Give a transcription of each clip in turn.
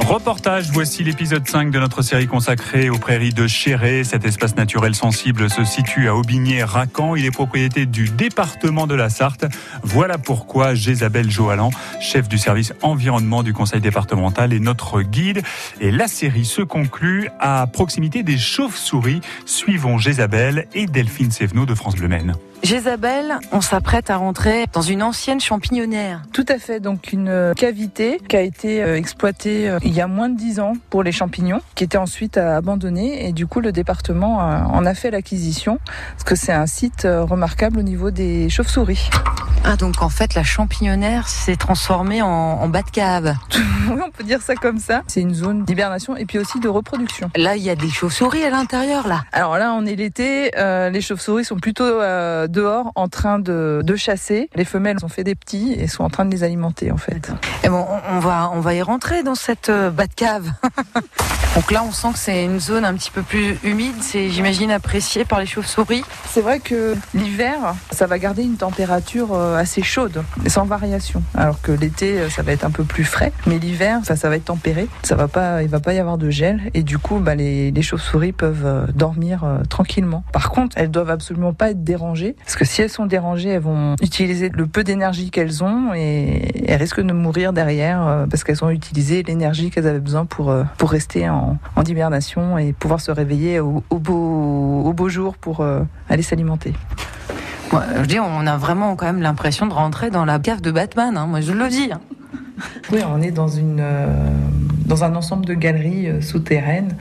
Reportage, voici l'épisode 5 de notre série consacrée aux prairies de Chéré. Cet espace naturel sensible se situe à Aubigné-Racan. Il est propriété du département de la Sarthe. Voilà pourquoi Jésabelle Joalan, chef du service environnement du conseil départemental, est notre guide. Et la série se conclut à proximité des chauves-souris. Suivons Jésabelle et Delphine Sévenot de France Bleu Maine. Jésabelle, on s'apprête à rentrer dans une ancienne champignon-nière. Tout à fait, donc une euh, cavité qui a été euh, exploitée euh, il y a moins de 10 ans pour les champignons, qui était ensuite abandonnée et du coup le département en a fait l'acquisition parce que c'est un site remarquable au niveau des chauves-souris. Ah donc en fait la champignonnière s'est transformée en, en bas de cave. oui, on peut dire ça comme ça. C'est une zone d'hibernation et puis aussi de reproduction. Là, il y a des chauves-souris à l'intérieur là. Alors là, on est l'été, les chauves-souris sont plutôt dehors en train de, de, chasser. Les femelles ont fait des petits et sont en train de les alimenter en fait. Et bon, on va, on va y rentrer dans cette euh, bas de cave. Donc là, on sent que c'est une zone un petit peu plus humide. C'est, j'imagine, apprécié par les chauves-souris. C'est vrai que l'hiver, ça va garder une température euh, assez chaude, sans variation. Alors que l'été, euh, ça va être un peu plus frais. Mais l'hiver, ça, ça va être tempéré. Ça va pas, il va pas y avoir de gel. Et du coup, bah, les, les chauves-souris peuvent dormir tranquillement. Par contre, elles doivent absolument pas être dérangées parce que si elles sont dérangées, elles vont utiliser le peu d'énergie qu'elles ont et elles risquent de mourir derrière euh, parce qu'elles ont utilisé l'énergie qu'elles avaient besoin pour, euh, pour rester en, en hibernation et pouvoir se réveiller au, beau, au beau jour pour euh, aller s'alimenter. je dis, on a vraiment quand même l'impression de rentrer dans la cave de Batman, hein, moi je le dis. Hein. Oui, on est dans, une, dans un ensemble de galeries souterraines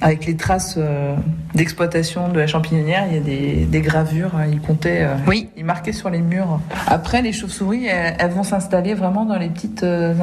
avec les traces euh, d'exploitation de la champignonnière, il y a des, des gravures, hein, ils comptaient, euh, oui. ils marquaient sur les murs. Après, les chauves-souris, elles, vont s'installer vraiment dans les petites euh,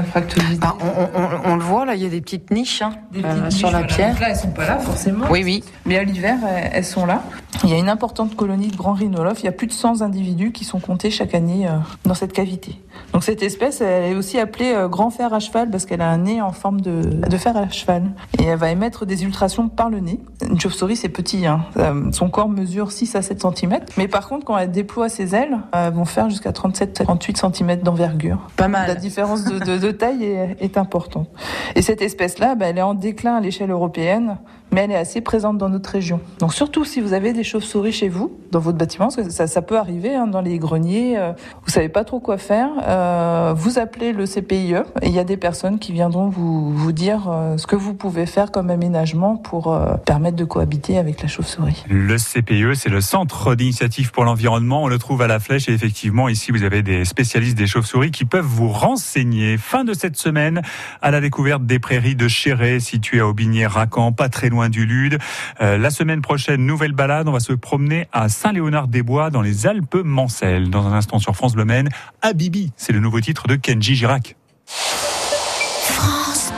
Ah, on, on, on, le voit là, il y a des petites niches, hein, des petites niches sur la pierre. là, elles sont pas là forcément. Oui, oui. Mais à l'hiver, elles, sont là. Il y a une importante colonie de grands rhinolophes. Il y a plus de 100 individus qui sont comptés chaque année dans cette cavité. Donc cette espèce, elle est aussi appelée grand fer à cheval parce qu'elle a un nez en forme de, de fer à cheval et elle va émettre des ultrations par le nez. Une chauve-souris, c'est petit. Hein. Euh, son corps mesure 6 à 7 cm. Mais par contre, quand elle déploie ses ailes, elles vont faire jusqu'à 37-38 cm d'envergure. Pas mal. La différence de, taille est, importante. Et cette espèce-là, bah, elle est en déclin à l'échelle européenne mais elle est assez présente dans notre région. Donc surtout si vous avez des chauves-souris chez vous, dans votre bâtiment, parce que ça, peut arriver hein, dans les greniers, euh, vous savez pas trop quoi faire, euh, vous appelez le CPIE et il y a des personnes qui viendront vous, vous dire euh, ce que vous pouvez faire comme aménagement pour euh, permettre de cohabiter avec la chauve-souris. Le CPIE, c'est le Centre d'initiative pour l'environnement, on le trouve à la Flèche et effectivement ici vous avez des spécialistes des chauves-souris qui peuvent vous renseigner. Fin de cette semaine à la découverte des prairies de Chéré situées à Aubigné-Racan, pas très loin du Lude. Euh, la semaine prochaine, nouvelle balade. On va se promener à Saint-Léonard-des-Bois dans les Alpes Mancelles. Dans un instant sur France Bleu Maine, Habibi, c'est le nouveau titre de Kenji Girac. France.